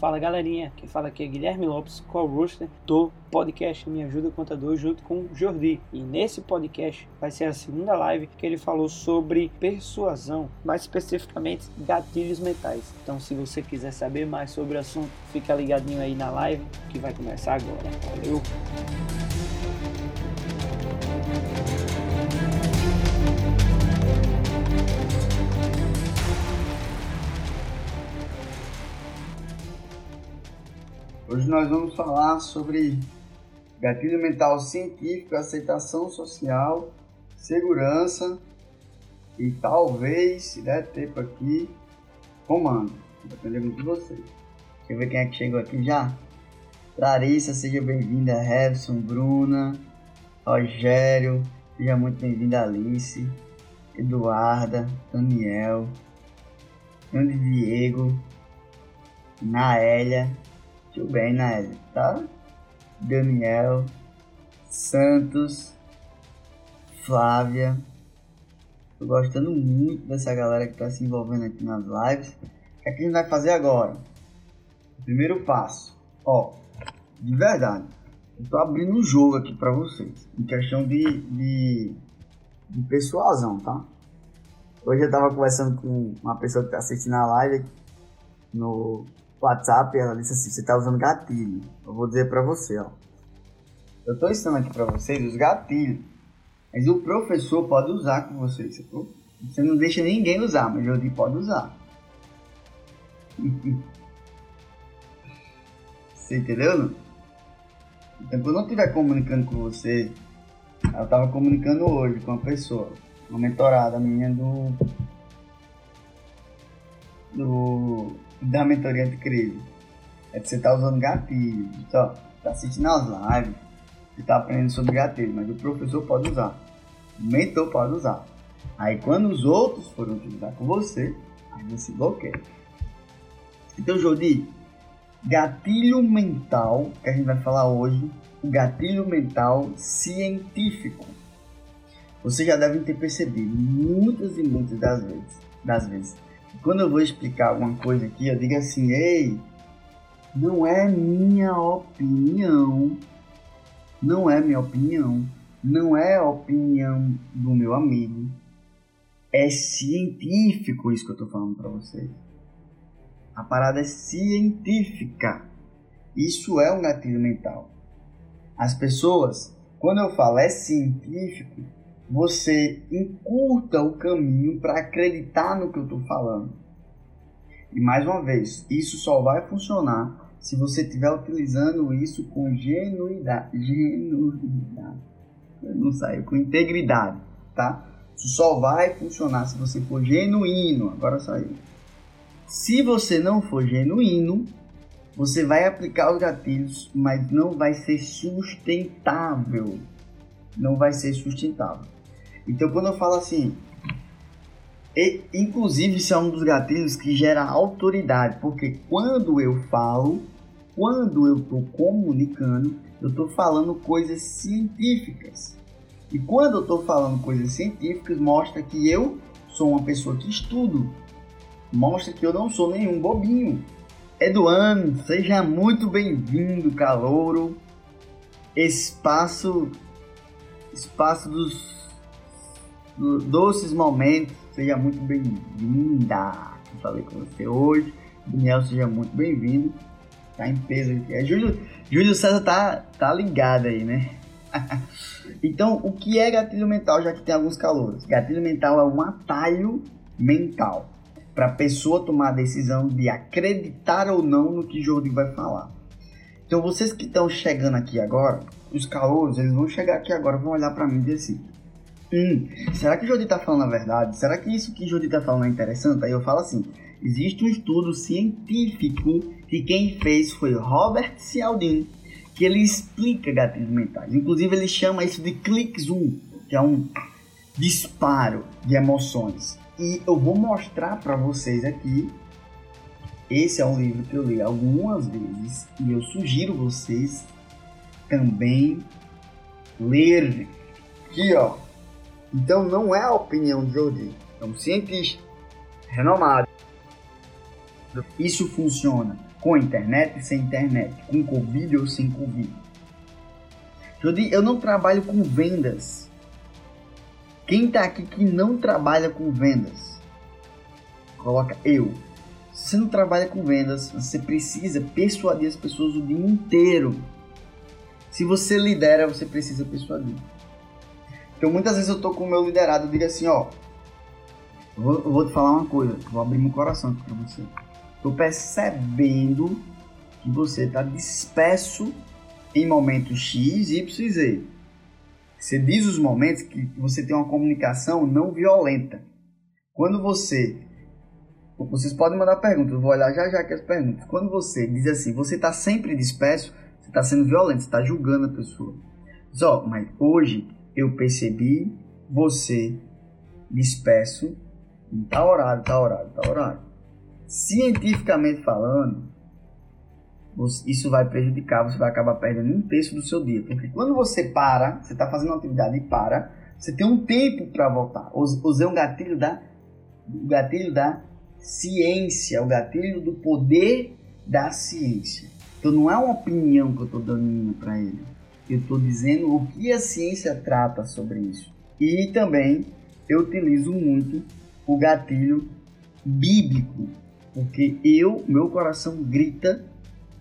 Fala galerinha, quem fala aqui é Guilherme Lopes, co-hoster do podcast Me Ajuda Contador junto com Jordi. E nesse podcast vai ser a segunda live que ele falou sobre persuasão, mais especificamente gatilhos mentais. Então se você quiser saber mais sobre o assunto, fica ligadinho aí na live que vai começar agora. Valeu! Hoje nós vamos falar sobre gatilho mental científico, aceitação social, segurança e talvez, se der tempo aqui, comando. Depende muito de vocês. Deixa eu ver quem é que chegou aqui já. Larissa, seja bem-vinda. Revson, Bruna, Rogério, seja muito bem-vinda. Alice, Eduarda, Daniel, Grande Diego, Naélia, muito bem, né? Tá? Daniel, Santos, Flávia. Tô gostando muito dessa galera que tá se envolvendo aqui nas lives. O que, é que a gente vai fazer agora? primeiro passo. Ó, de verdade. Eu tô abrindo um jogo aqui pra vocês. Em questão de, de, de persuasão, tá? Hoje eu tava conversando com uma pessoa que tá assistindo a live no WhatsApp, ela disse assim, você está usando gatilho. Eu vou dizer para você, ó. Eu estou ensinando aqui para vocês os gatilhos. Mas o professor pode usar com vocês? Você não deixa ninguém usar, mas o Jordi pode usar. você entendeu? Não? Então, quando eu estiver comunicando com você, eu estava comunicando hoje com uma pessoa, uma mentorada minha do. do da mentoria de crise. É que você tá usando gatilho. Só, tá assistindo as lives, você tá aprendendo sobre gatilho, mas o professor pode usar. O mentor pode usar. Aí quando os outros forem utilizar com você, aí você bloqueia. Então, Jodi, gatilho mental, que a gente vai falar hoje, o gatilho mental científico. Vocês já devem ter percebido muitas e muitas das vezes, das vezes quando eu vou explicar alguma coisa aqui, eu digo assim: ei, não é minha opinião, não é minha opinião, não é opinião do meu amigo, é científico isso que eu estou falando para vocês. A parada é científica. Isso é um gatilho mental. As pessoas, quando eu falo é científico, você encurta o caminho para acreditar no que eu estou falando. E mais uma vez, isso só vai funcionar se você estiver utilizando isso com genuidade. Genuidade. Não saiu, com integridade, tá? Isso só vai funcionar se você for genuíno. Agora saiu. Se você não for genuíno, você vai aplicar os gatilhos, mas não vai ser sustentável. Não vai ser sustentável. Então, quando eu falo assim, e, inclusive isso é um dos gatilhos que gera autoridade, porque quando eu falo, quando eu estou comunicando, eu estou falando coisas científicas. E quando eu estou falando coisas científicas, mostra que eu sou uma pessoa que estudo. Mostra que eu não sou nenhum bobinho. Eduano, seja muito bem-vindo, calouro. Espaço, espaço dos doces momentos. Seja muito bem-vinda. Falei com você hoje. Daniel, seja muito bem-vindo. Tá em peso aqui. É, Júlio, Júlio César tá, tá ligado aí, né? então, o que é gatilho mental, já que tem alguns calores? Gatilho mental é um atalho mental para a pessoa tomar a decisão de acreditar ou não no que Jordi vai falar. Então vocês que estão chegando aqui agora, os calouros, eles vão chegar aqui agora, vão olhar para mim e dizer assim: Hum, será que o Jodi tá falando a verdade? Será que isso que o Jodi tá falando é interessante? Aí eu falo assim: existe um estudo científico que quem fez foi Robert Cialdini, que ele explica gatilhos mentais. Inclusive ele chama isso de click zoom, que é um disparo de emoções. E eu vou mostrar para vocês aqui. Esse é um livro que eu li algumas vezes e eu sugiro vocês também ler. Aqui, ó. Então não é a opinião de Jody, é um cientista renomado. Isso funciona com internet e sem internet, com Covid ou sem Covid. Jody, eu não trabalho com vendas. Quem está aqui que não trabalha com vendas? Coloca eu. Se você não trabalha com vendas, você precisa persuadir as pessoas o dia inteiro. Se você lidera, você precisa persuadir. Então muitas vezes eu tô com o meu liderado, eu digo assim, ó, eu vou, eu vou te falar uma coisa, vou abrir meu coração aqui pra você. Tô percebendo que você tá disperso em momentos X, Y e Z. Você diz os momentos que você tem uma comunicação não violenta. Quando você. Vocês podem mandar perguntas, eu vou olhar já já que as perguntas. Quando você diz assim, você está sempre disperso, você está sendo violento, você está julgando a pessoa. Só, mas hoje eu percebi você disperso em tal horário, tal horário, tal horário. Cientificamente falando, isso vai prejudicar, você vai acabar perdendo um terço do seu dia. Porque quando você para, você está fazendo uma atividade e para, você tem um tempo para voltar. Usei um gatilho da, o gatilho da ciência, o gatilho do poder da ciência. Então não é uma opinião que eu estou dando para ele eu estou dizendo o que a ciência trata sobre isso. E também eu utilizo muito o gatilho bíblico, porque eu, meu coração grita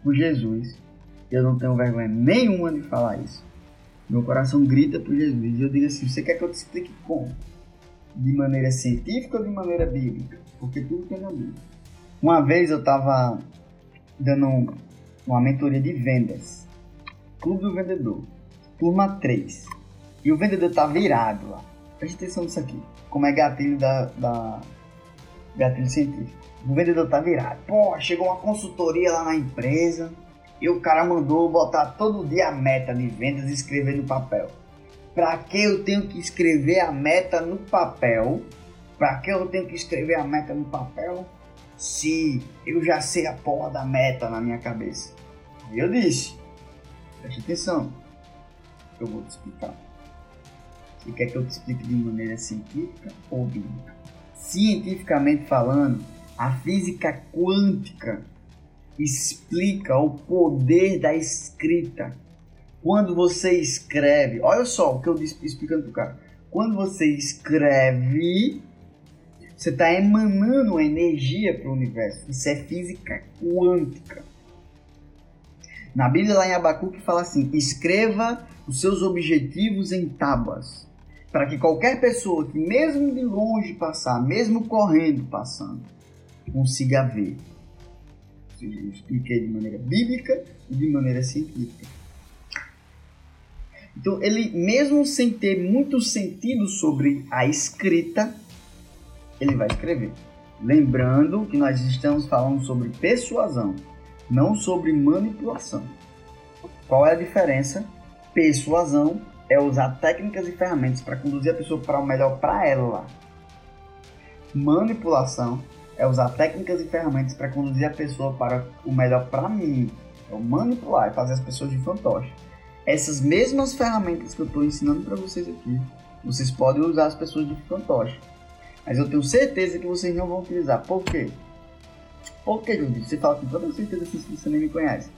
por Jesus. Eu não tenho vergonha nenhuma de falar isso. Meu coração grita por Jesus. E eu digo assim: você quer que eu te explique como? De maneira científica ou de maneira bíblica? Porque tudo tem na Bíblia. Uma vez eu estava dando uma mentoria de vendas Clube do Vendedor, turma 3. E o vendedor tá virado lá. Preste atenção nisso aqui. Como é gatilho da, da gatilho científico. O vendedor tá virado. Pô, chegou uma consultoria lá na empresa e o cara mandou botar todo dia a meta de vendas e escrever no papel. Para que eu tenho que escrever a meta no papel? Para que eu tenho que escrever a meta no papel? Se eu já sei a porra da meta na minha cabeça. Eu disse: Preste atenção. Eu vou te explicar. Você quer que eu te explique de maneira científica ou bíblica? Cientificamente falando, a física quântica explica o poder da escrita. Quando você escreve, olha só o que eu disse explicando para o cara. Quando você escreve, você está emanando energia para o universo. Isso é física quântica. Na Bíblia, lá em Abacuque, fala assim: escreva os seus objetivos em tábuas, para que qualquer pessoa que, mesmo de longe passar, mesmo correndo passando, consiga ver. Eu expliquei de maneira bíblica e de maneira científica. Então, ele, mesmo sem ter muito sentido sobre a escrita, ele vai escrever. Lembrando que nós estamos falando sobre persuasão não sobre manipulação. Qual é a diferença? Persuasão é usar técnicas e ferramentas para conduzir a pessoa para o melhor para ela. Manipulação é usar técnicas e ferramentas para conduzir a pessoa para o melhor para mim. É manipular, é fazer as pessoas de fantoche. Essas mesmas ferramentas que eu estou ensinando para vocês aqui, vocês podem usar as pessoas de fantoche. Mas eu tenho certeza que vocês não vão utilizar. Por quê? Que, Judith? Você fala com toda certeza assim se você nem me conhece.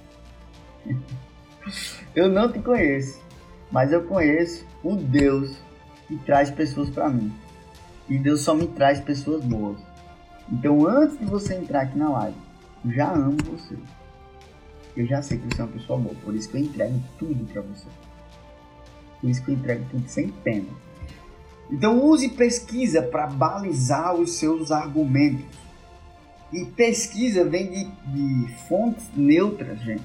eu não te conheço, mas eu conheço o Deus que traz pessoas para mim. E Deus só me traz pessoas boas. Então, antes de você entrar aqui na live, já amo você. Eu já sei que você é uma pessoa boa, por isso que eu entrego tudo para você. Por isso que eu entrego tudo sem pena. Então, use pesquisa para balizar os seus argumentos. E pesquisa vem de, de fontes neutras, gente.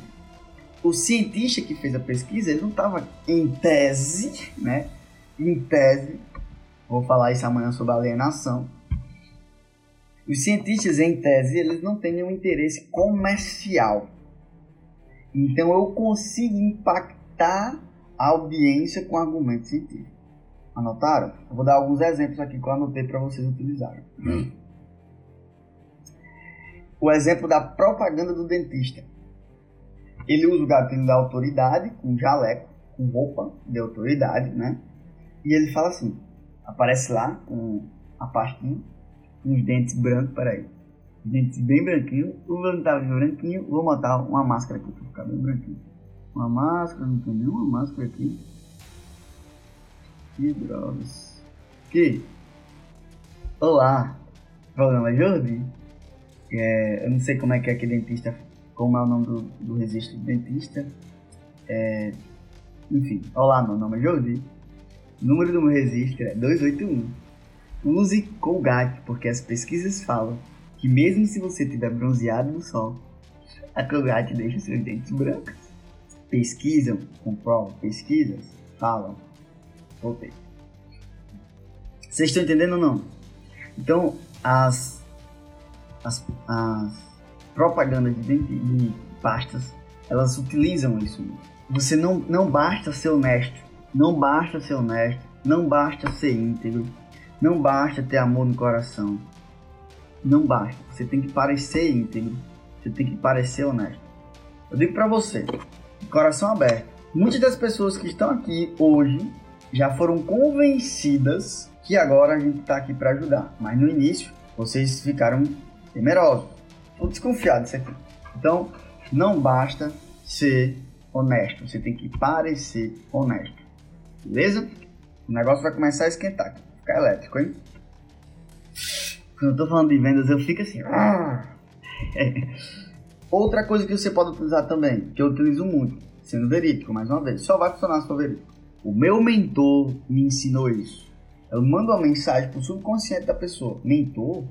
o cientista que fez a pesquisa, ele não estava em tese, né? Em tese, vou falar isso amanhã sobre alienação. Os cientistas, em tese, eles não têm nenhum interesse comercial. Então eu consigo impactar a audiência com argumentos científicos. Anotaram? Eu vou dar alguns exemplos aqui que eu anotei para vocês utilizarem. Hum. O exemplo da propaganda do dentista. Ele usa o gatilho da autoridade, com jaleco, com roupa de autoridade, né? E ele fala assim, aparece lá com a pastinha, os dentes brancos, peraí. Dentes bem branquinhos, o tá branquinho, vou botar uma máscara aqui para ficar bem branquinho. Uma máscara, não tem nenhuma máscara aqui. Que drogas. Que? Olá, programa Jordi. É, eu não sei como é que é que dentista como é o nome do, do registro dentista. É, enfim, olá, meu nome é Jordi. O número do meu registro é 281. Use Colgate, porque as pesquisas falam que mesmo se você estiver bronzeado no sol, a Colgate deixa seus dentes brancos. Pesquisam, comprovam, pesquisas, falam. Voltei. Vocês estão entendendo ou não? Então, as, as, as propagandas de, de pastas, elas utilizam isso. Você não, não basta ser honesto, não basta ser honesto, não basta ser íntegro, não basta ter amor no coração. Não basta. Você tem que parecer íntegro, você tem que parecer honesto. Eu digo para você, coração aberto. Muitas das pessoas que estão aqui hoje já foram convencidas que agora a gente está aqui para ajudar, mas no início vocês ficaram temerosos disso aqui. Então, não basta ser honesto, você tem que parecer honesto. Beleza? O negócio vai começar a esquentar, ficar elétrico, hein? Quando eu tô falando de vendas, eu fico assim. Outra coisa que você pode utilizar também, que eu utilizo muito, sendo verídico, mais uma vez, só vai funcionar se for verídico. O meu mentor me ensinou isso. Eu mando uma mensagem pro subconsciente da pessoa. Mentor?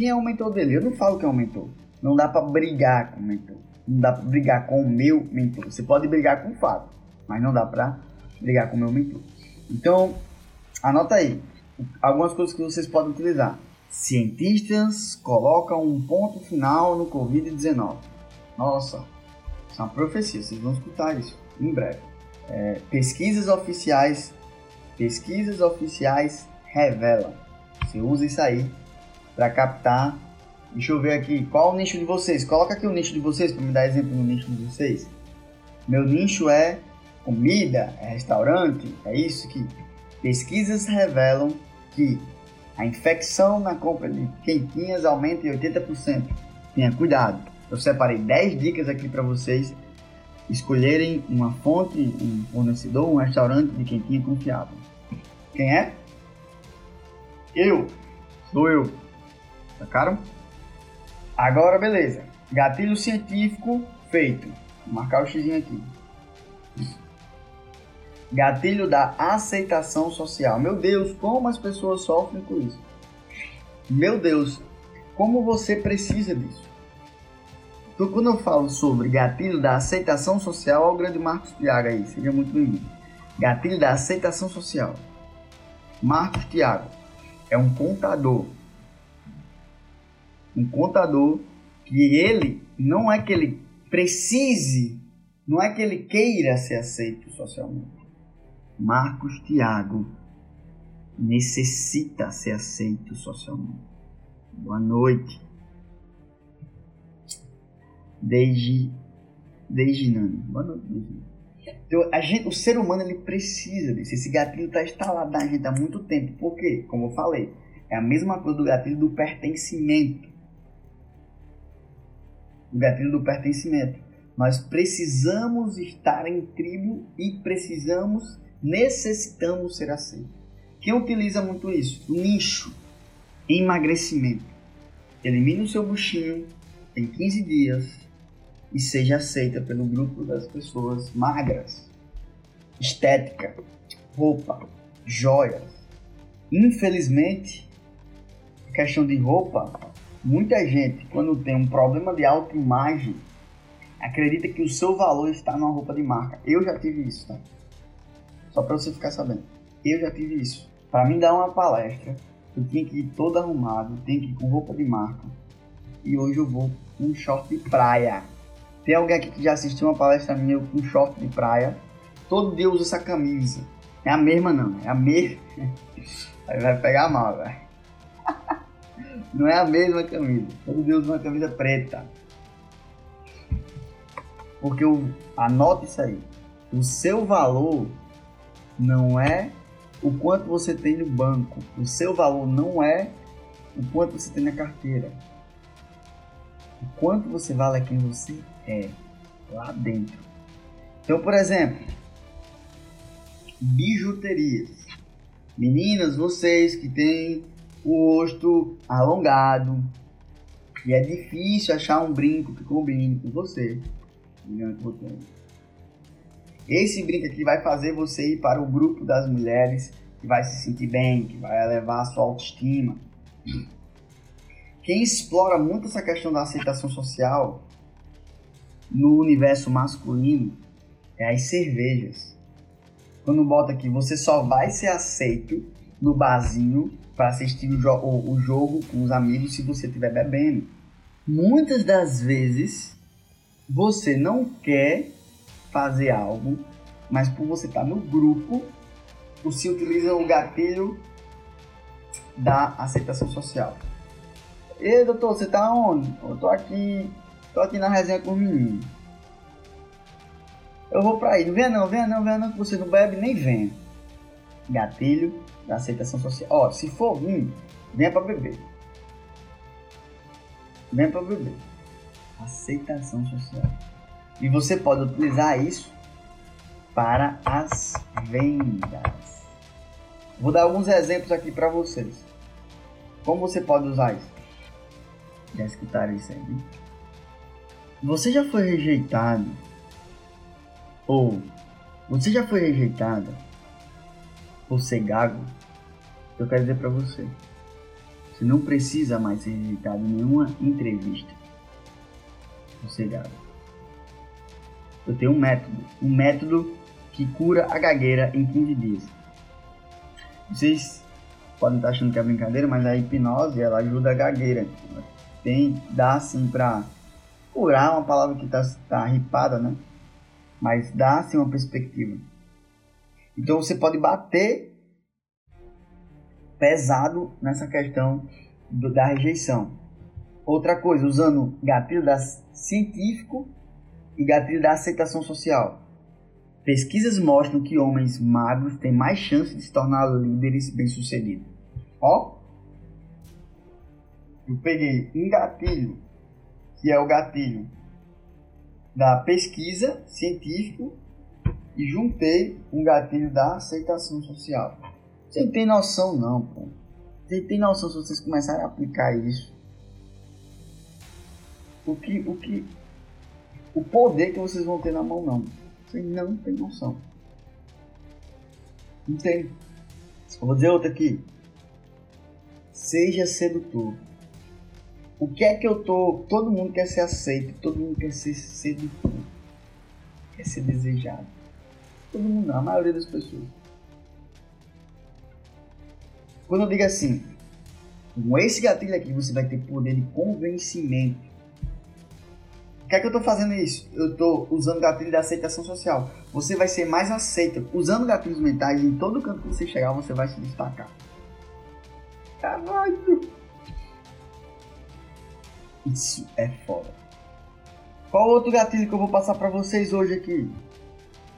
Quem é o mentor dele? Eu não falo que é mentor. Não dá para brigar com o mentor. Não dá para brigar com o meu mentor. Você pode brigar com o Fábio, mas não dá para brigar com o meu mentor. Então, anota aí algumas coisas que vocês podem utilizar. Cientistas colocam um ponto final no Covid-19. Nossa, isso é uma profecia, vocês vão escutar isso em breve. É, pesquisas oficiais, pesquisas oficiais revelam. Você usa isso aí para captar. Deixa eu ver aqui, qual o nicho de vocês? Coloca aqui o nicho de vocês para me dar exemplo no nicho de vocês. Meu nicho é comida, é restaurante, é isso que pesquisas revelam que a infecção na compra de quentinhas aumenta em 80%. Tenha cuidado. Eu separei 10 dicas aqui para vocês escolherem uma fonte, um fornecedor, um restaurante de quentinha confiável. Quem é? Eu. Sou eu. Sacaram? Agora, beleza. Gatilho científico feito. Vou marcar o x aqui. Gatilho da aceitação social. Meu Deus, como as pessoas sofrem com isso. Meu Deus, como você precisa disso. Então, quando eu falo sobre gatilho da aceitação social, olha o grande Marcos Tiago aí, seja muito bem-vindo. Gatilho da aceitação social. Marcos Tiago é um contador um contador que ele não é que ele precise, não é que ele queira ser aceito socialmente. Marcos Tiago necessita ser aceito socialmente. Boa noite. Desde desde Nani. Boa noite, desde então, a gente, o ser humano ele precisa disso. Esse gatilho está instalado na gente há muito tempo. Por quê? Como eu falei, é a mesma coisa do gatilho do pertencimento o gatilho do pertencimento. Nós precisamos estar em tribo e precisamos, necessitamos ser aceitos. Quem utiliza muito isso? O nicho. Emagrecimento. Elimine o seu buchinho em 15 dias e seja aceita pelo grupo das pessoas magras. Estética, roupa, joias. Infelizmente, questão de roupa Muita gente, quando tem um problema de autoimagem, acredita que o seu valor está numa roupa de marca. Eu já tive isso, tá? Só para você ficar sabendo. Eu já tive isso. Para mim dar uma palestra, eu tinha que ir todo arrumado, tinha que ir com roupa de marca. E hoje eu vou com um short de praia. Tem alguém aqui que já assistiu uma palestra minha com short de praia? Todo dia usa essa camisa. É a mesma não, é a mesma. Aí vai pegar mal, velho. Não é a mesma camisa. Dia usa uma camisa preta. Porque o, anote isso aí. O seu valor não é o quanto você tem no banco. O seu valor não é o quanto você tem na carteira. O quanto você vale é quem você é lá dentro. Então, por exemplo, bijuterias. Meninas, vocês que têm o rosto alongado e é difícil achar um brinco que combine com você. Esse brinco aqui vai fazer você ir para o grupo das mulheres que vai se sentir bem, que vai elevar a sua autoestima. Quem explora muito essa questão da aceitação social no universo masculino é as cervejas. Quando bota aqui, você só vai ser aceito no barzinho para assistir o, jo o, o jogo com os amigos se você estiver bebendo. Muitas das vezes você não quer fazer algo, mas por você estar tá no grupo, você utiliza o gatilho da aceitação social. Ei, doutor, você tá onde? Eu tô aqui, tô aqui na resenha com o menino. Eu vou pra aí, não venha não, venha não, venha não, que você não bebe nem venha. Gatilho da aceitação social. Ó, se for vir, venha pra beber. Venha pra beber aceitação social. E você pode utilizar isso para as vendas. Vou dar alguns exemplos aqui para vocês. Como você pode usar isso? Já escutaram isso aí? Né? Você já foi rejeitado? Ou você já foi rejeitada por ser gago? Eu quero dizer para você. Você não precisa mais ser rejeitado em nenhuma entrevista sossegado. Eu tenho um método, um método que cura a gagueira em 15 dias. Vocês podem estar achando que é brincadeira, mas a hipnose ela ajuda a gagueira. Tem, dá assim pra curar uma palavra que tá, tá ripada, né? Mas dá assim uma perspectiva. Então você pode bater pesado nessa questão do, da rejeição. Outra coisa, usando gatilho da científico e gatilho da aceitação social. Pesquisas mostram que homens magros têm mais chance de se tornar líderes bem-sucedidos. Ó, eu peguei um gatilho, que é o gatilho da pesquisa científico e juntei um gatilho da aceitação social. Você não tem noção não, pô. Você tem noção se vocês começarem a aplicar isso o que, o que, o poder que vocês vão ter na mão, não. Vocês não tem noção. Não tem. Eu vou dizer outra aqui. Seja sedutor. O que é que eu tô. Todo mundo quer ser aceito, todo mundo quer ser sedutor. Quer ser desejado. Todo mundo a maioria das pessoas. Quando eu digo assim, com esse gatilho aqui você vai ter poder de convencimento que é que eu estou fazendo isso? Eu estou usando o gatilho da aceitação social. Você vai ser mais aceito. Usando gatilhos mentais, em todo canto que você chegar, você vai se destacar. Caralho! Isso é foda. Qual outro gatilho que eu vou passar para vocês hoje aqui?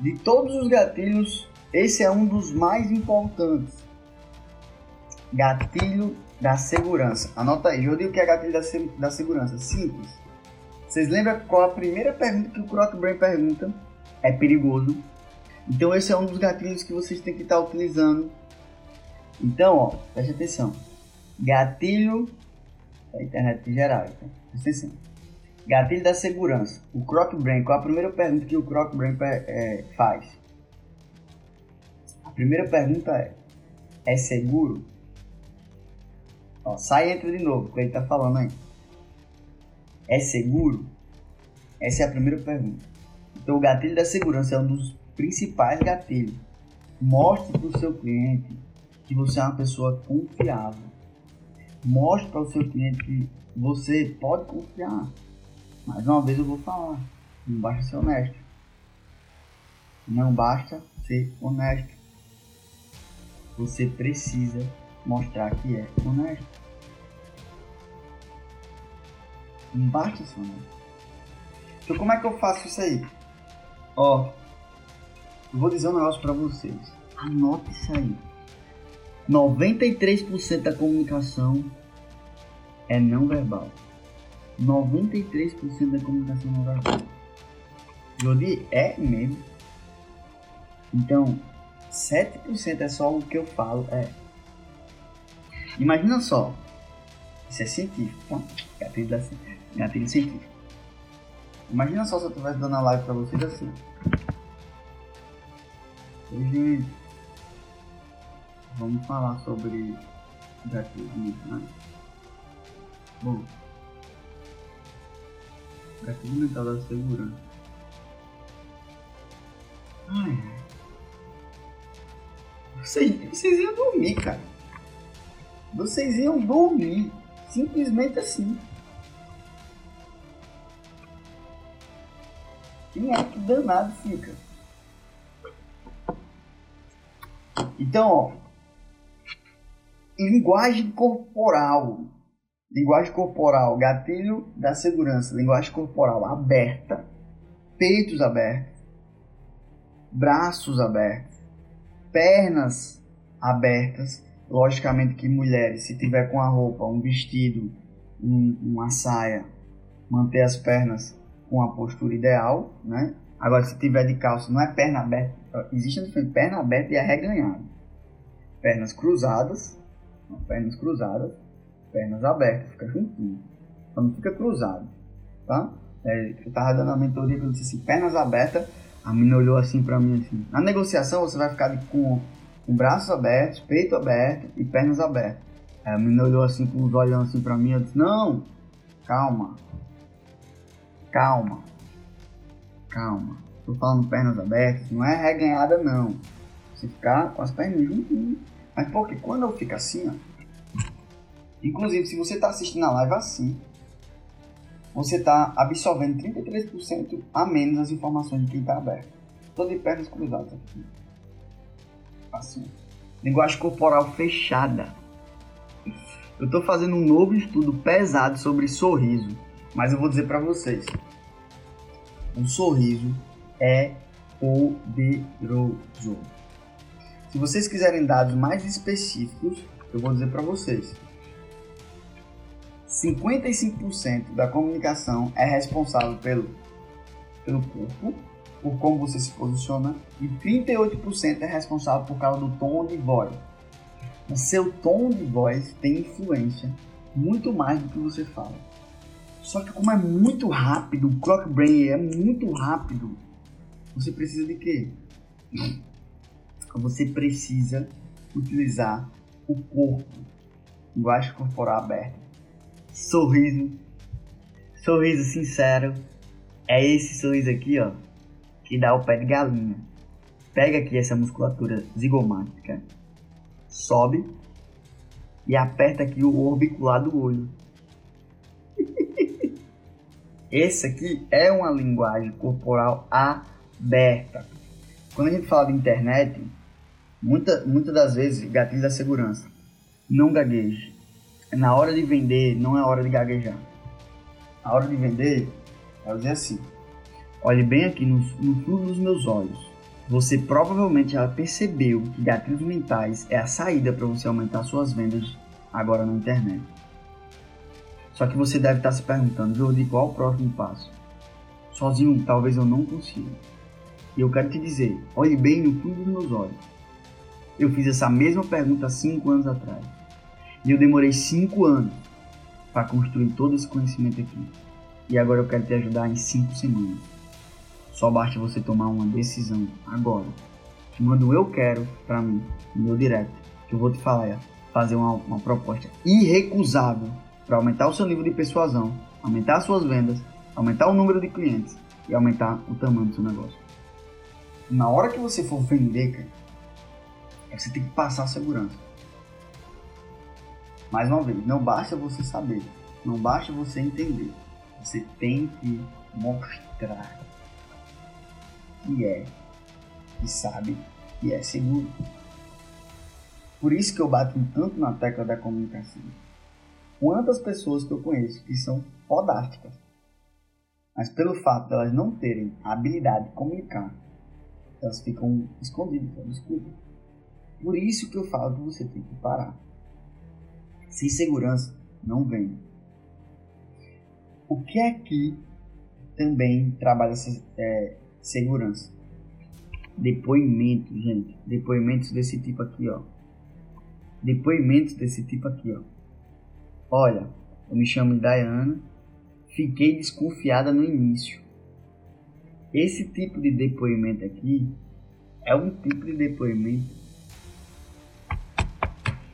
De todos os gatilhos, esse é um dos mais importantes. Gatilho da segurança. Anota aí, eu digo que é gatilho da, se da segurança. Simples vocês lembram qual a primeira pergunta que o Crockbrain pergunta? É perigoso. Então esse é um dos gatilhos que vocês têm que estar utilizando. Então, ó, preste atenção. Gatilho da internet geral, então. Preste atenção. Gatilho da segurança. O Crockbrain, qual a primeira pergunta que o Crockbrain é, faz? A primeira pergunta é: é seguro? Ó, sai e entra de novo, que ele tá falando aí. É seguro? Essa é a primeira pergunta. Então, o gatilho da segurança é um dos principais gatilhos. Mostre para o seu cliente que você é uma pessoa confiável. Mostre para o seu cliente que você pode confiar. Mais uma vez eu vou falar. Não basta ser honesto. Não basta ser honesto. Você precisa mostrar que é honesto. Não basta ser honesto. Então como é que eu faço isso aí? Ó, eu vou dizer um negócio pra vocês. Anote isso aí. 93% da comunicação é não verbal. 93% da comunicação não verbal. Jodi é mesmo. Então, 7% é só o que eu falo. É. Imagina só. Isso é científico? Gatilho, da, gatilho científico. Imagina só se eu estivesse dando a live pra vocês assim. Hoje vamos falar sobre gatilho né? Bom, gatilho mental da segurança. Ai, vocês, vocês iam dormir, cara. Vocês iam dormir. Simplesmente assim. Quem é que danado fica? Então, ó, linguagem corporal. Linguagem corporal, gatilho da segurança, linguagem corporal aberta, peitos abertos, braços abertos, pernas abertas. Logicamente que mulheres, se tiver com a roupa, um vestido, um, uma saia, manter as pernas com a postura ideal, né? Agora, se tiver de calça, não é perna aberta, existe a diferença perna aberta e arreganhada. Pernas cruzadas, pernas cruzadas, pernas abertas, fica juntinho. Então não fica cruzado, tá? É, eu tava dando a mentoria eu disse assim, pernas abertas, a menina olhou assim pra mim assim. Na negociação você vai ficar com, com braços abertos, peito aberto e pernas abertas. A menina olhou assim com os olhos assim pra mim, eu disse, não, calma, calma, calma. Tô falando pernas abertas, não é reganhada não. Você ficar com as pernas juntinhas. Mas porque quando eu fico assim, ó, inclusive se você tá assistindo a live assim, você está absorvendo 33% a menos as informações de quem está aberto. Estou de pernas cruzadas aqui. Assim. Linguagem corporal fechada. Eu estou fazendo um novo estudo pesado sobre sorriso, mas eu vou dizer para vocês. Um sorriso é poderoso. Se vocês quiserem dados mais específicos, eu vou dizer para vocês. 55% da comunicação é responsável pelo, pelo corpo, por como você se posiciona, e 38% é responsável por causa do tom de voz. O seu tom de voz tem influência muito mais do que você fala. Só que como é muito rápido, o clock brain é muito rápido, você precisa de quê? Você precisa utilizar o corpo, linguagem corporal aberta sorriso, sorriso sincero. É esse sorriso aqui, ó, que dá o pé de galinha. Pega aqui essa musculatura zigomática, sobe e aperta aqui o orbicular do olho. Esse aqui é uma linguagem corporal aberta. Quando a gente fala de internet, muitas muita das vezes, gatilho da segurança, não gagueje na hora de vender, não é hora de gaguejar. A hora de vender é dizer assim: olhe bem aqui no, no fundo dos meus olhos. Você provavelmente já percebeu que gatilhos mentais é a saída para você aumentar suas vendas agora na internet. Só que você deve estar se perguntando, Jordi, qual o próximo passo? Sozinho, talvez eu não consiga. E eu quero te dizer, olhe bem no fundo dos meus olhos. Eu fiz essa mesma pergunta há 5 anos atrás. E eu demorei cinco anos para construir todo esse conhecimento aqui. E agora eu quero te ajudar em cinco semanas. Só basta você tomar uma decisão agora. Manda um eu quero para mim, no meu direct, que eu vou te falar, fazer uma, uma proposta irrecusável para aumentar o seu nível de persuasão, aumentar as suas vendas aumentar o número de clientes e aumentar o tamanho do seu negócio. Na hora que você for vender, cara, você tem que passar segurança. Mais uma vez, não basta você saber, não basta você entender. Você tem que mostrar que é, que sabe, que é seguro. Por isso que eu bato tanto na tecla da comunicação. Quantas pessoas que eu conheço que são fodásticas, mas pelo fato de elas não terem a habilidade de comunicar, elas ficam escondidas, obscuras. Por isso que eu falo que você tem que parar. Sem segurança, não vem. O que é que também trabalha é, segurança? Depoimentos, gente. Depoimentos desse tipo aqui, ó depoimentos desse tipo aqui, ó. Olha, eu me chamo Diana, fiquei desconfiada no início. Esse tipo de depoimento aqui é um tipo de depoimento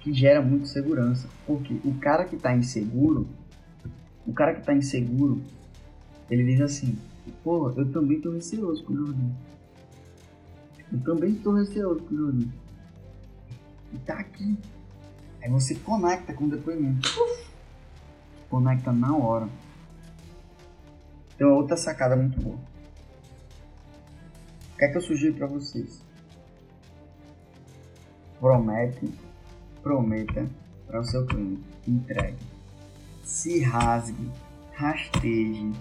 que gera muito segurança, porque o cara que está inseguro, o cara que está inseguro, ele diz assim: "Pô, eu também estou receoso com o Jordan. Eu também estou receoso com o Jordan. E tá aqui, Aí você conecta com o depoimento. Conecta na hora. Então outra sacada muito boa. O que é que eu sugiro para vocês? Promete, prometa para o seu cliente, entregue. Se rasgue, rasteje,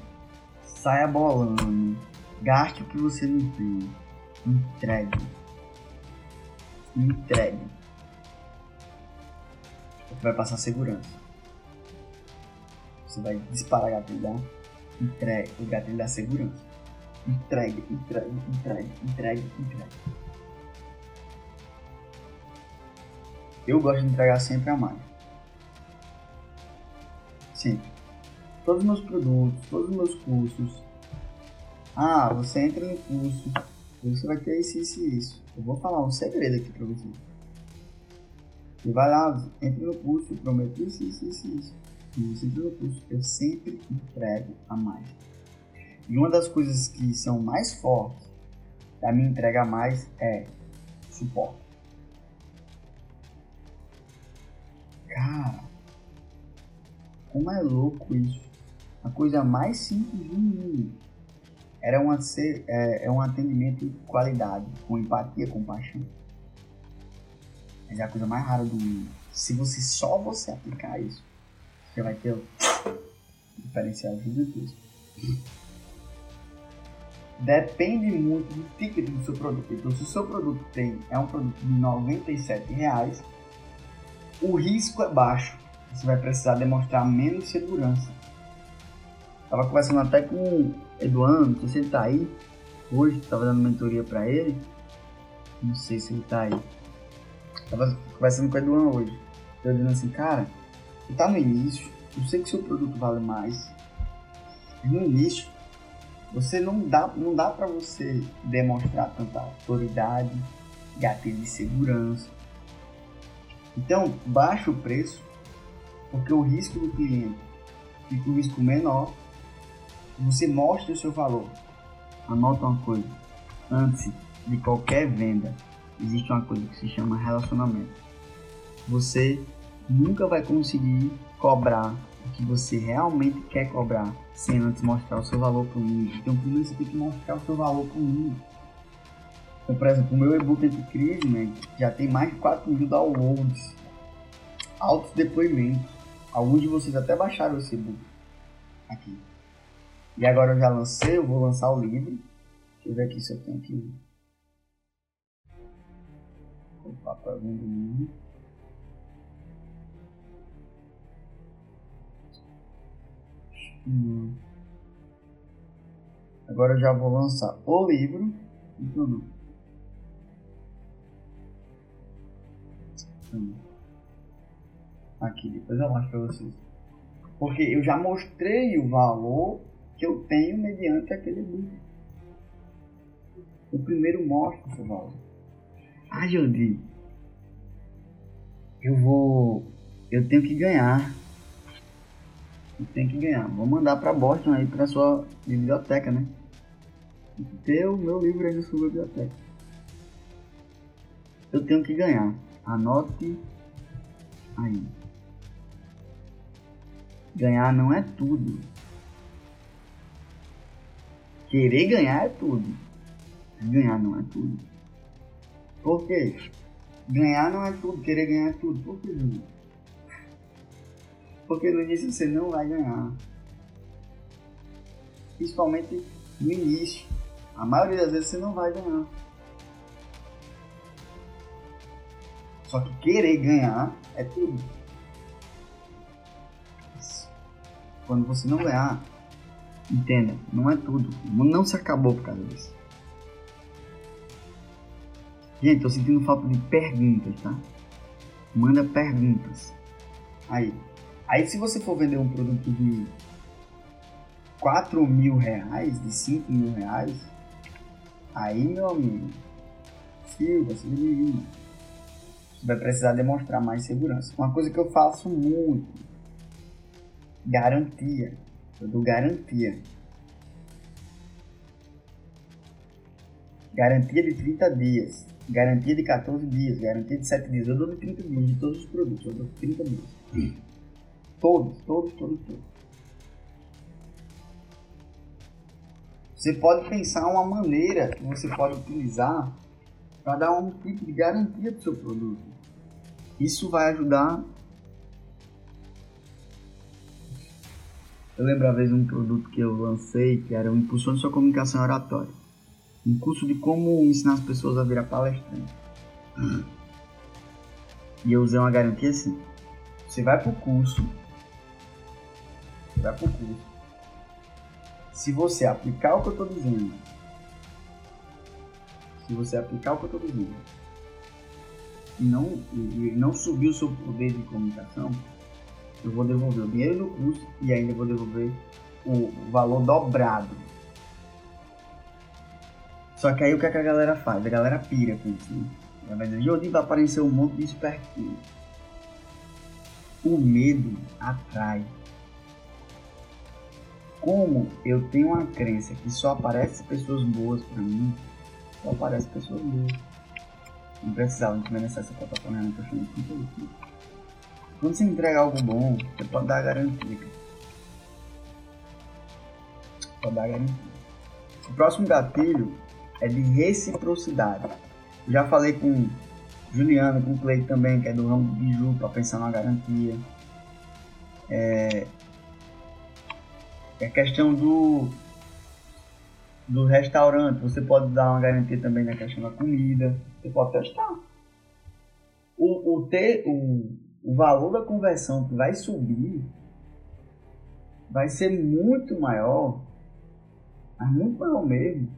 saia bolando, gaste o que você não tem, entregue. Entregue vai passar segurança. Você vai disparar gatilhar, entregue o gatilho da segurança. Entregue, entregue, entregue, entregue, entregue. Eu gosto de entregar sempre a mais. Sempre. Todos os meus produtos, todos os meus cursos. Ah, você entra no curso, você vai ter isso, isso e isso. Eu vou falar um segredo aqui pra você. Você vai lá, entra no curso, prometo isso, isso, isso, isso. E você entra no curso, eu sempre entrego a mais. E uma das coisas que são mais fortes da minha entrega a mais é suporte. Cara, como é louco isso. Coisa mais simples do mundo era um, é, é um atendimento de qualidade, com empatia, com paixão. Mas é a coisa mais rara do mundo. Se você só você aplicar isso, você vai ter um diferencial gigantesco. Depende muito do ticket do seu produto. Então, se o seu produto tem, é um produto de 97 reais, o risco é baixo. Você vai precisar demonstrar menos segurança. Tava conversando até com o Eduardo, não sei se ele tá aí hoje, tava dando mentoria para ele. Não sei se ele tá aí. Tava conversando com o Eduardo hoje. Eu dizendo assim, cara, você tá no início, eu sei que seu produto vale mais. No início, você não dá, não dá para você demonstrar tanta autoridade, gatilho de segurança. Então, baixa o preço, porque o risco do cliente fica um risco menor. Você mostra o seu valor. Anota uma coisa: antes de qualquer venda, existe uma coisa que se chama relacionamento. Você nunca vai conseguir cobrar o que você realmente quer cobrar sem antes mostrar o seu valor para o mundo. Então, primeiro você tem que mostrar o seu valor para o mundo. Então, por exemplo, o meu e-book Anticrise né, já tem mais de 4 mil downloads, altos depoimentos. Alguns de vocês até baixaram esse e-book aqui. E agora eu já lancei, eu vou lançar o livro. Deixa eu ver aqui se eu tenho aqui o papel do mundo. Hum. Agora eu já vou lançar o livro. Então não. Hum. Aqui, depois eu mostro para vocês. Porque eu já mostrei o valor que eu tenho mediante aquele livro. O primeiro mostra seu valor. Ah, Jordi, eu vou. Eu tenho que ganhar. Tem que ganhar. Vou mandar pra Boston aí pra sua biblioteca, né? Ter o meu livro aí na sua biblioteca. Eu tenho que ganhar. Anote aí. Ganhar não é tudo. Querer ganhar é tudo. Ganhar não é tudo. Por quê? Ganhar não é tudo, querer ganhar é tudo. Por que não? Porque no início você não vai ganhar. Principalmente no início. A maioria das vezes você não vai ganhar. Só que querer ganhar é tudo. Quando você não ganhar, entenda, não é tudo. Não se acabou por causa disso. Gente, tô sentindo falta de perguntas, tá? Manda perguntas. Aí. Aí se você for vender um produto de 4 mil reais, de 5 mil reais, aí meu amigo, Silva, Silva, você vai precisar demonstrar mais segurança. Uma coisa que eu faço muito, garantia. Eu dou garantia. Garantia de 30 dias. Garantia de 14 dias, garantia de 7 dias. Eu dou de 30 dias de todos os produtos, eu dou de 30 dias. Todos, todos, todos, todos. Você pode pensar uma maneira que você pode utilizar para dar um tipo de garantia do seu produto. Isso vai ajudar. Eu lembro a vez um produto que eu lancei que era o Impulsando Sua Comunicação Oratória um curso de como ensinar as pessoas a virar palestrante. E eu usei uma garantia assim: você vai pro curso, você vai pro curso. Se você aplicar o que eu estou dizendo, se você aplicar o que eu estou dizendo, e não, e não subir o seu poder de comunicação, eu vou devolver o dinheiro do curso e ainda vou devolver o valor dobrado só que aí o que, é que a galera faz? A galera pira com isso. Né? Ela vai dizer, Jordi vai aparecer um monte de espertinho. O medo atrai. Como eu tenho uma crença que só aparece pessoas boas pra mim, só aparece pessoas boas. Não precisava, não tinha necessidade essa plataforma, não tô achando muito Quando você entrega algo bom, você pode dar a garantia. Pode dar a garantia. O próximo gatilho é de reciprocidade. Já falei com Juliano, com Clay também, que é do ramo de biju, para pensar na garantia. É, é questão do do restaurante, você pode dar uma garantia também na questão da comida, você pode testar. O, o, ter, o, o valor da conversão que vai subir vai ser muito maior, mas muito maior mesmo,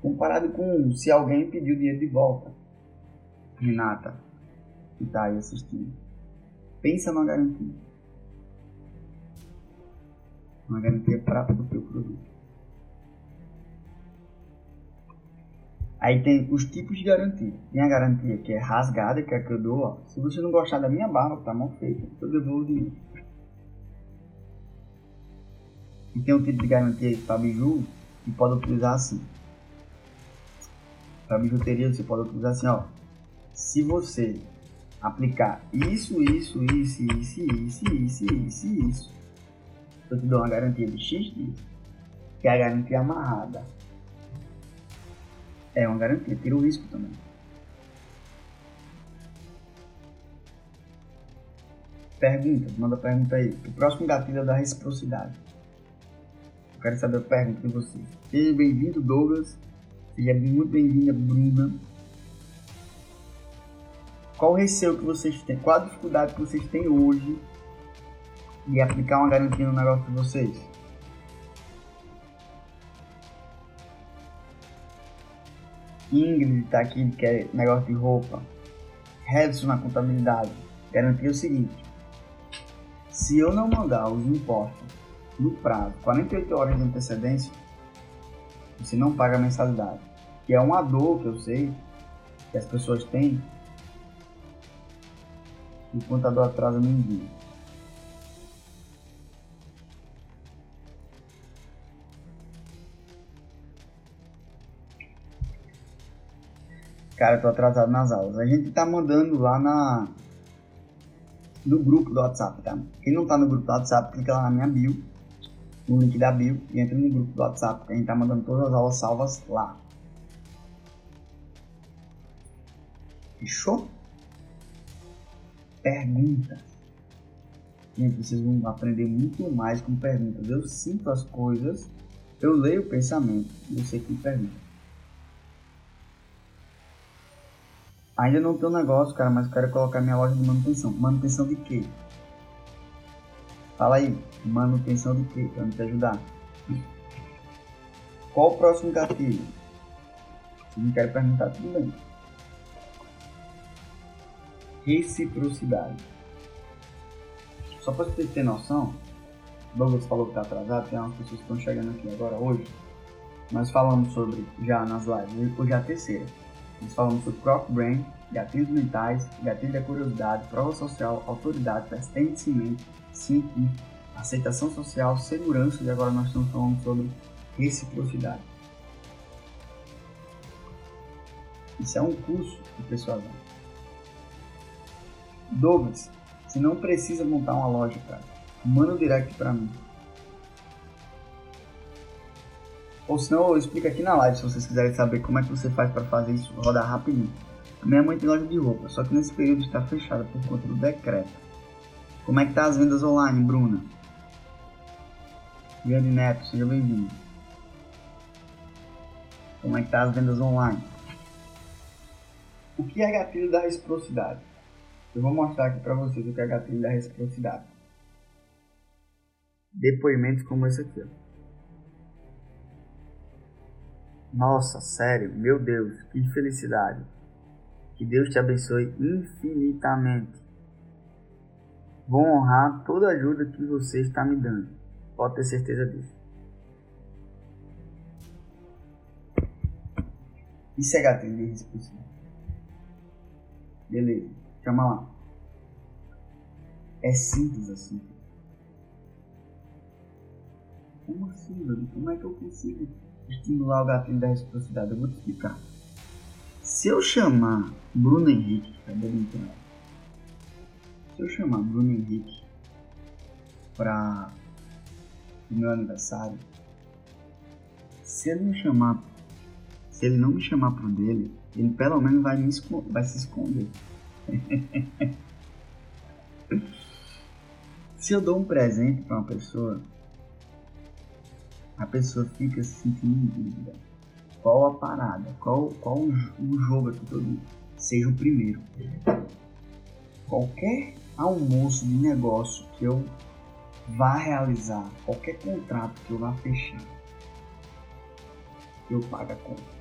comparado com se alguém pediu dinheiro de volta. Renata, que está aí assistindo. Pensa numa garantia. Uma garantia prática do seu produto. Aí tem os tipos de garantia. Tem a garantia que é rasgada, que é a que eu dou. Ó. Se você não gostar da minha barba, tá mal feita, eu devolvo o dinheiro. E tem um tipo de garantia para biju que pode utilizar assim para bijuteria você pode utilizar assim, ó. Se você aplicar isso, isso, isso, isso, isso, isso, isso, isso, eu te dou uma garantia de X dias, que é a garantia amarrada. É uma garantia, tira o risco também. Pergunta, manda pergunta aí. O próximo gatilho é da reciprocidade. Eu quero saber a pergunta de você. Seja bem-vindo, Douglas. Seja muito bem-vinda, Bruna. Qual o receio que vocês têm? Qual a dificuldade que vocês têm hoje de aplicar uma garantia no negócio de vocês? Ingrid está aqui, que é negócio de roupa. Redson na contabilidade. Garantia o seguinte: se eu não mandar os impostos no prazo, 48 horas de antecedência, você não paga a mensalidade que é uma dor que eu sei que as pessoas têm, enquanto a dor atrasa no envio. Cara, eu tô atrasado nas aulas. A gente tá mandando lá na no grupo do WhatsApp, tá? Quem não tá no grupo do WhatsApp, clica lá na minha bio, no link da bio e entra no grupo do WhatsApp, a gente tá mandando todas as aulas salvas lá. Fechou? Perguntas. Gente, vocês vão aprender muito mais com perguntas. Eu sinto as coisas, eu leio o pensamento eu sei que pergunta. Ainda não um negócio, cara, mas quero colocar minha loja de manutenção. Manutenção de quê? Fala aí, manutenção de quê? Pra me te ajudar. Qual o próximo gatilho? Se não quer perguntar, tudo bem. Reciprocidade. Só para você ter noção, Douglas falou que está atrasado, tem umas pessoas que estão chegando aqui agora hoje. Nós falamos sobre, já nas lives, hoje é a terceira nós falamos sobre Crop Brain, gatilhos mentais, gatilho da curiosidade, prova social, autoridade, persistente científico, aceitação social, segurança e agora nós estamos falando sobre reciprocidade. Isso é um curso que o pessoal dá. Douglas, você não precisa montar uma loja, cara. Manda o direct para mim. Ou senão eu explico aqui na live se vocês quiserem saber como é que você faz para fazer isso rodar rapidinho. Minha mãe tem loja de roupa, só que nesse período está fechada por conta do decreto. Como é que tá as vendas online, Bruna? Grande Neto, seja bem-vindo. Como é que tá as vendas online? O que é gatilho da reciprocidade? Eu vou mostrar aqui para vocês o que é gatilho da reciprocidade. Depoimentos como esse aqui, ó. Nossa, sério, meu Deus, que felicidade. Que Deus te abençoe infinitamente. Vou honrar toda a ajuda que você está me dando. Pode ter certeza disso. Isso é gatilho de responsabilidade. Beleza, chama lá. É simples assim. Como assim, velho? Como é que eu consigo estimular o gatilho da reciprocidade. Eu vou te explicar. Se eu chamar Bruno Henrique, cadê ele então? Se eu chamar Bruno Henrique para o meu aniversário, se ele me chamar, se ele não me chamar pro dele, ele pelo menos vai, me vai se esconder. se eu dou um presente para uma pessoa, a pessoa fica se sentindo em dúvida. Qual a parada? Qual, qual o jogo aqui todo? Seja o primeiro. Qualquer almoço de negócio que eu vá realizar, qualquer contrato que eu vá fechar, eu pago a conta.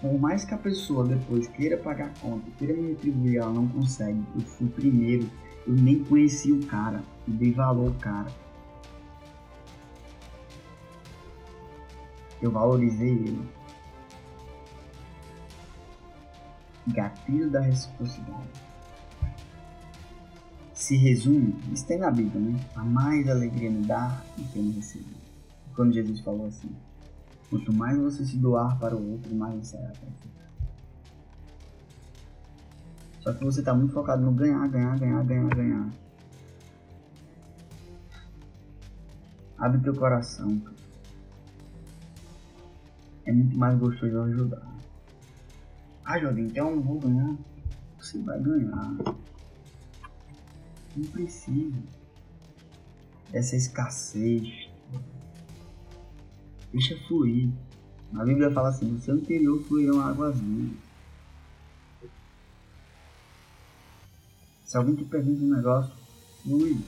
Por mais que a pessoa depois queira pagar a conta, queira me retribuir, ela não consegue. Eu fui primeiro, eu nem conheci o cara, eu dei valor ao cara Eu valorizei ele. Gatilho da reciprocidade. Se resume, isso tem na Bíblia, né? A mais alegria me dar do que me receber. Quando Jesus falou assim: quanto mais você se doar para o outro, mais você será Só que você está muito focado no ganhar, ganhar, ganhar, ganhar, ganhar. Abre teu coração, cara é muito mais gostoso ajudar. Ah, Jordan, então vou ganhar. Você vai ganhar. Não precisa dessa escassez. Deixa fluir. A Bíblia fala assim: no seu interior fluirão águas vivas. Se alguém te pergunta um negócio, flui.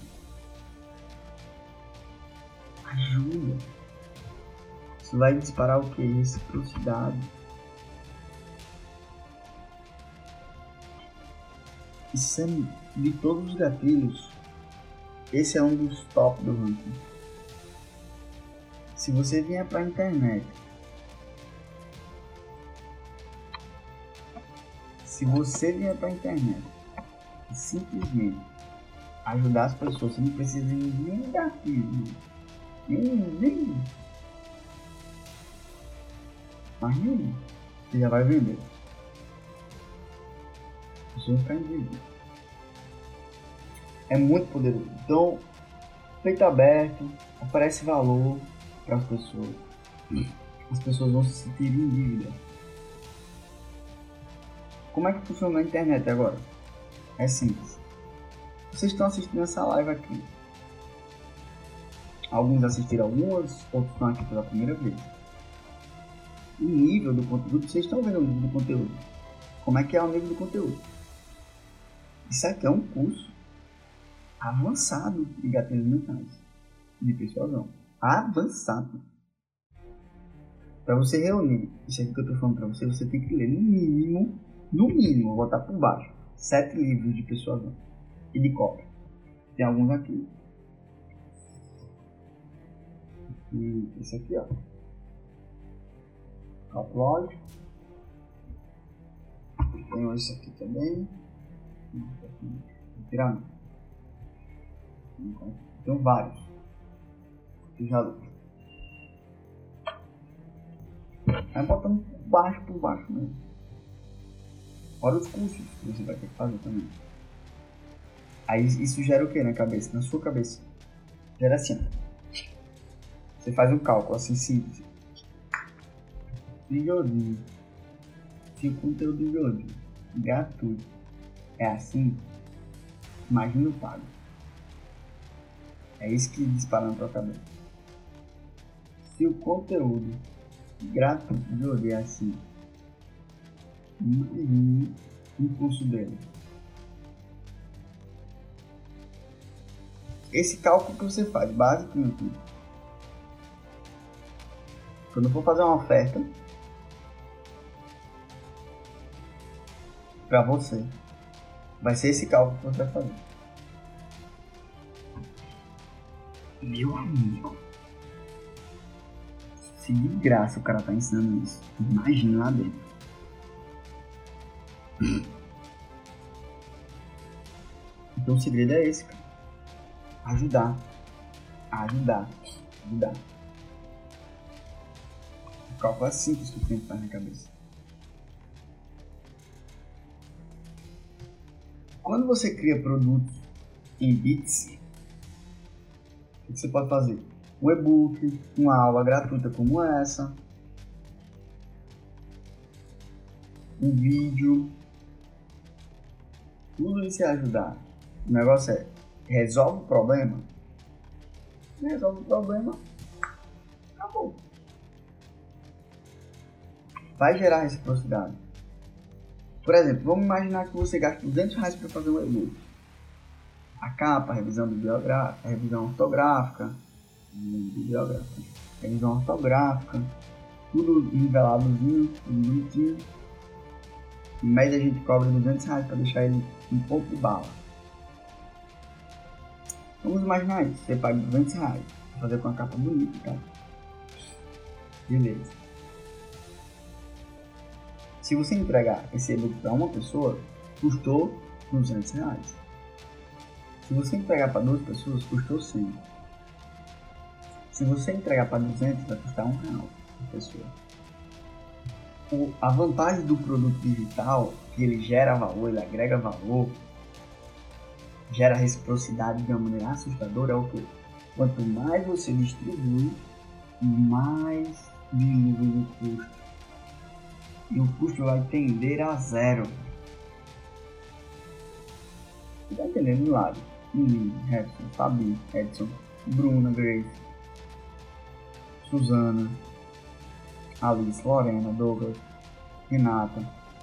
Ajuda. Vai disparar o que? Reciprocidade. Isso é de todos os gatilhos. Esse é um dos top do ranking. Se você vier para a internet, se você vier para a internet e simplesmente ajudar as pessoas, você não precisa de nenhum gatilho, nem, nem Mais nenhum. Você já vai vender. Você vai ficar indivíduo. É muito poderoso. Então, peito aberto, oferece valor para as pessoas. As pessoas vão se sentir em dívida. Como é que funciona a internet agora? É simples. Vocês estão assistindo essa live aqui. Alguns assistiram algumas, outros estão aqui pela primeira vez. O nível do conteúdo, vocês estão vendo o nível do conteúdo. Como é que é o nível do conteúdo? Isso aqui é um curso avançado de gatilhos mentais, de persuasão. Avançado. Para você reunir isso aqui que eu estou falando para você, você tem que ler no mínimo, no mínimo, vou botar por baixo, sete livros de persuasão e de cópia. Tem alguns aqui. E esse aqui, ó. Upload. Tem esse aqui também. Tirar Tem vários. Já Vai botando por baixo por baixo mesmo. Fora os cursos que você vai ter que fazer também. Aí isso gera o que na cabeça? Na sua cabeça. Gera assim. Você faz um cálculo assim simples. Videozinho. Se o conteúdo de hoje gratuito é assim, imagina o pago. É isso que dispara na tua cabeça. Se o conteúdo gratuito de hoje é assim, imagine o curso dele. Esse cálculo que você faz, básico no YouTube. Quando eu for fazer uma oferta, para você. Vai ser esse cálculo que você vai fazer. Meu amigo. Se de graça o cara tá ensinando isso, imagina lá dentro. Então o segredo é esse, cara. Ajudar. Ajudar. Ajudar. O cálculo é simples que o tempo faz na cabeça. Quando você cria produtos em bits, o que você pode fazer? Um e-book, uma aula gratuita como essa, um vídeo, tudo isso é ajudar. O negócio é resolve o problema, resolve o problema, acabou. Vai gerar reciprocidade. Por exemplo, vamos imaginar que você gasta 200 reais para fazer um e-book. A capa, a revisão bibliográfica, revisão ortográfica, bibliográfica, revisão ortográfica, tudo niveladozinho, tudo bonitinho. Em média a gente cobra 200 reais para deixar ele um pouco de bala. Vamos imaginar isso, você paga 200 reais para fazer com a capa bonita, tá? Beleza. Se você entregar esse e-book para uma pessoa, custou 200 reais. Se você entregar para duas pessoas, custou 100. Se você entregar para 200, vai custar um real por pessoa. O, a vantagem do produto digital, que ele gera valor, ele agrega valor, gera reciprocidade de uma maneira assustadora, é o que? Quanto mais você distribui, mais diminui o custo e o custo vai tender a zero. Você tá entendendo, lado? Menino, Edson, Fabi, Edson, Bruna, Grace, Suzana, Alice, Lorena, Douglas, Renata,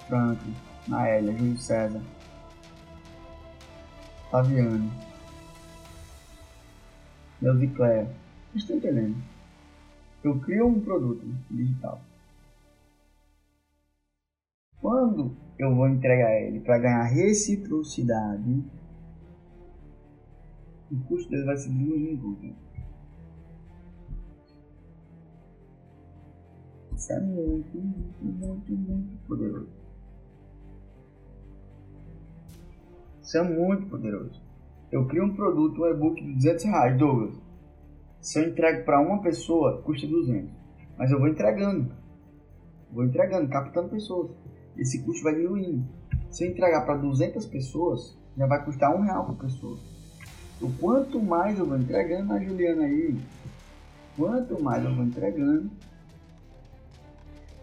Franklin, Naélia, Júlio César, Fabiane, Deus e Claire. Vocês estão entendendo? Eu crio um produto digital quando eu vou entregar ele para ganhar reciprocidade, o custo dele vai ser diminuindo. Isso é muito, muito, muito, muito poderoso. Isso é muito poderoso. Eu crio um produto, um e-book de 200 reais, Douglas. Se eu entrego para uma pessoa, custa 200. Mas eu vou entregando. Vou entregando, captando pessoas. Esse custo vai diminuindo. Se eu entregar para 200 pessoas, já vai custar um real por pessoa. O quanto mais eu vou entregando, a Juliana aí, quanto mais eu vou entregando,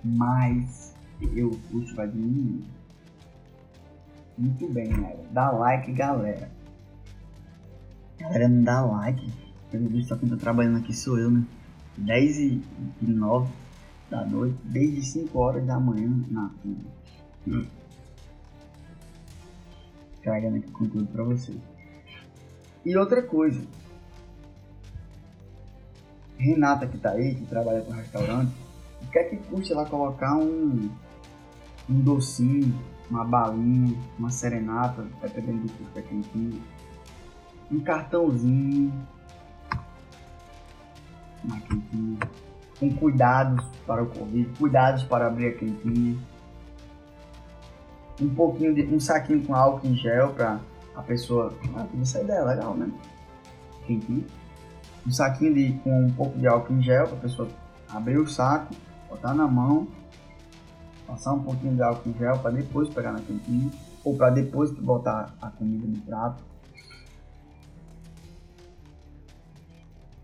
mais eu, o custo vai diminuir. Muito bem, galera. Dá like, galera. Galera, não dá like. Pelo visto, só quem tá trabalhando aqui sou eu, né? 10 e 9 da noite, desde 5 horas da manhã na. Carregando aqui conteúdo pra vocês. E outra coisa. Renata que tá aí, que trabalha com restaurante, o que é que custa ela colocar um, um docinho, uma balinha, uma serenata, dependendo do que é quentinho, um cartãozinho, uma quentinha, com cuidados para o Covid, cuidados para abrir a quentinha, um pouquinho de um saquinho com álcool em gel para a pessoa, ah, tem essa ideia legal, né? Quentinha. Um saquinho de, com um pouco de álcool em gel para a pessoa abrir o saco, botar na mão, passar um pouquinho de álcool em gel para depois pegar na quentinha ou para depois botar a comida no prato.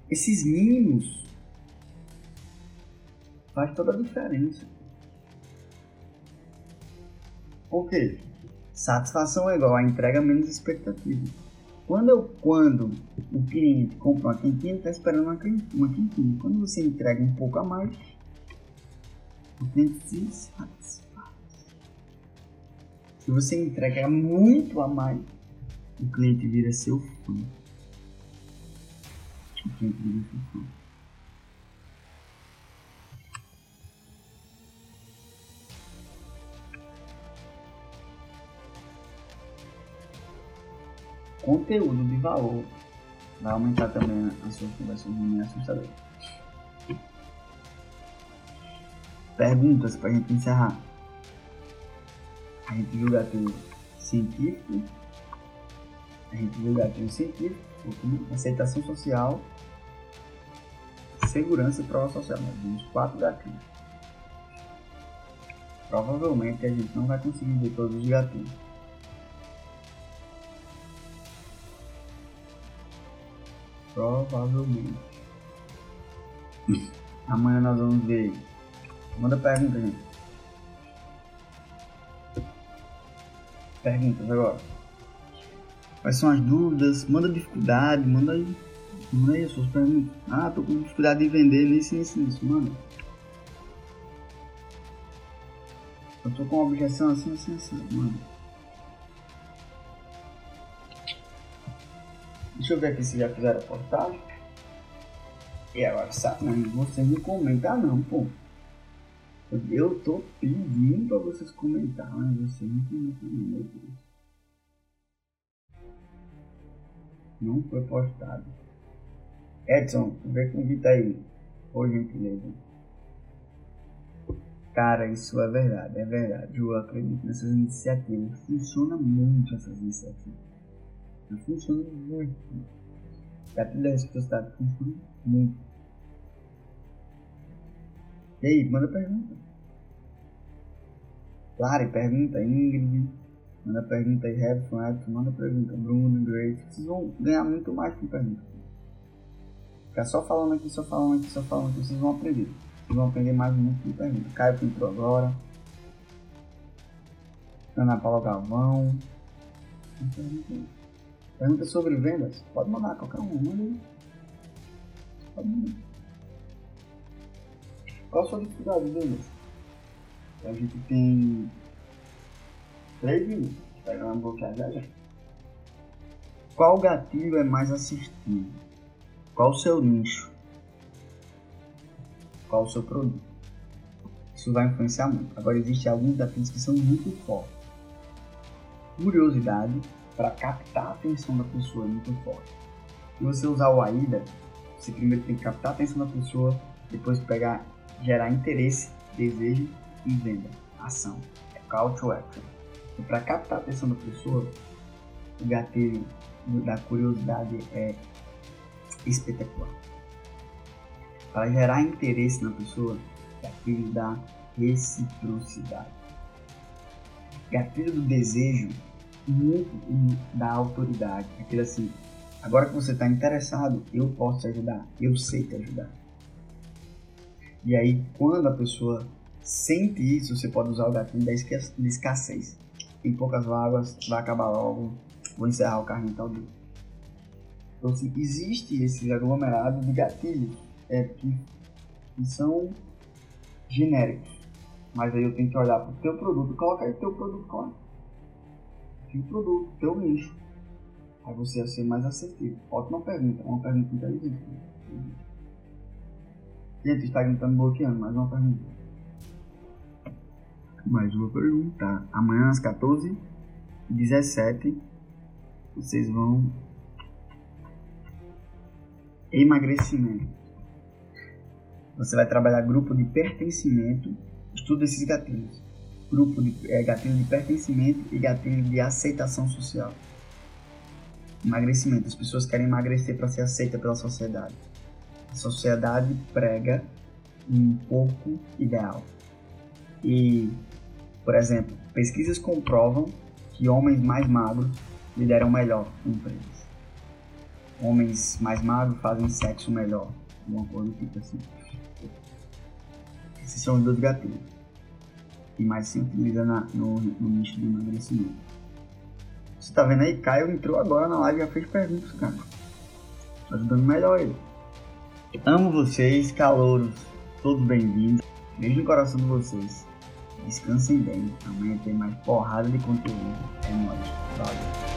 Esses mínimos faz toda a diferença. Quê? Satisfação é igual a entrega menos expectativa. Quando, eu, quando o cliente compra uma quentinha, ele está esperando uma, uma quentinha. Quando você entrega um pouco a mais, o cliente se satisfaz. Se você entrega muito a mais, o cliente vira seu fã. O cliente vira seu fã. Conteúdo de valor vai aumentar também as suas conversões de assustador. Perguntas para a gente encerrar. A gente viu o científico, a gente viu o aceitação social, segurança e prova social. Nós vimos quatro gatilhos. Provavelmente a gente não vai conseguir ver todos os gatilhos. Provavelmente. Amanhã nós vamos ver. Manda pergunta, gente. Perguntas agora. Quais são as dúvidas? Manda dificuldade, manda aí. Manda aí as suas perguntas. Ah, tô com dificuldade de vender nisso, nisso, nisso. Manda. Eu tô com uma objeção assim, assim, assim. Manda. Deixa eu ver aqui se já fizeram a postagem. E agora, sabe, mas vocês não comentam não, pô. Eu tô pedindo pra vocês comentarem, mas vocês não comentam não, meu Deus. Não foi postado. Edson, vê convite aí. Por gentileza. Cara, isso é verdade, é verdade. Eu acredito nessas iniciativas. Funciona muito essas iniciativas. Tá funcionando muito. Gatilho da reciprocidade funciona muito. E aí, manda pergunta. Claro, pergunta, Ingrid. Manda pergunta aí, Robson, Edson, manda pergunta. Bruno, Grace. Vocês vão ganhar muito mais com pergunta. Ficar só falando aqui, só falando aqui, só falando aqui, vocês vão aprender. Vocês vão aprender mais muito com pergunta. Caio que entrou agora. Ana Paula Galvão. Pergunta sobre vendas? Pode mandar qualquer um, manda aí. Pode mandar. Qual a sua dificuldade de vendas? A gente tem 3 minutos. Pega uma bloqueada já já. Qual gatilho é mais assistido? Qual o seu nicho? Qual o seu produto? Isso vai influenciar muito. Agora, existem alguns gatilhos que são muito fortes. Curiosidade, para captar a atenção da pessoa é muito forte. Se você usar o AIDA, você primeiro tem que captar a atenção da pessoa, depois pegar, gerar interesse, desejo e venda, ação. É call to action. E para captar a atenção da pessoa, o gatilho da curiosidade é espetacular. Para gerar interesse na pessoa, gatilho da reciprocidade. Gatilho do desejo, muito da autoridade. Aquele assim, agora que você está interessado, eu posso te ajudar, eu sei te ajudar. E aí, quando a pessoa sente isso, você pode usar o gatilho da escassez. Em poucas vagas, vai acabar logo, vou encerrar o carrinho tal dia. Então, assim, existe esse aglomerado de gatilhos é, que, que são genéricos. Mas aí eu tenho que olhar para o teu produto, coloca aí o teu produto, Teu produto, teu nicho. Aí você vai ser mais assertivo. Ótima pergunta, uma pergunta inteligente. Gente, o Instagram tá me bloqueando, mais uma pergunta. Mais uma pergunta. Amanhã às 14h17 vocês vão emagrecimento. Você vai trabalhar grupo de pertencimento, estuda esses gatilhos. Grupo de é, gatilho de pertencimento e gatilho de aceitação social. Emagrecimento. As pessoas querem emagrecer para ser aceita pela sociedade. A sociedade prega um pouco ideal. E, por exemplo, pesquisas comprovam que homens mais magros lideram melhor empresas homens mais magros fazem sexo melhor. Uma coisa tipo assim. Esses são os dois gatilhos. Que mais se utiliza na, no, no nicho de emagrecimento. Você tá vendo aí? Caio entrou agora na live e já fez perguntas, cara. Tá ajudando melhor ele. Amo vocês, calouros. Todos bem-vindos. Beijo no coração de vocês. Descansem bem. Amanhã tem mais porrada de conteúdo. É nóis. Valeu.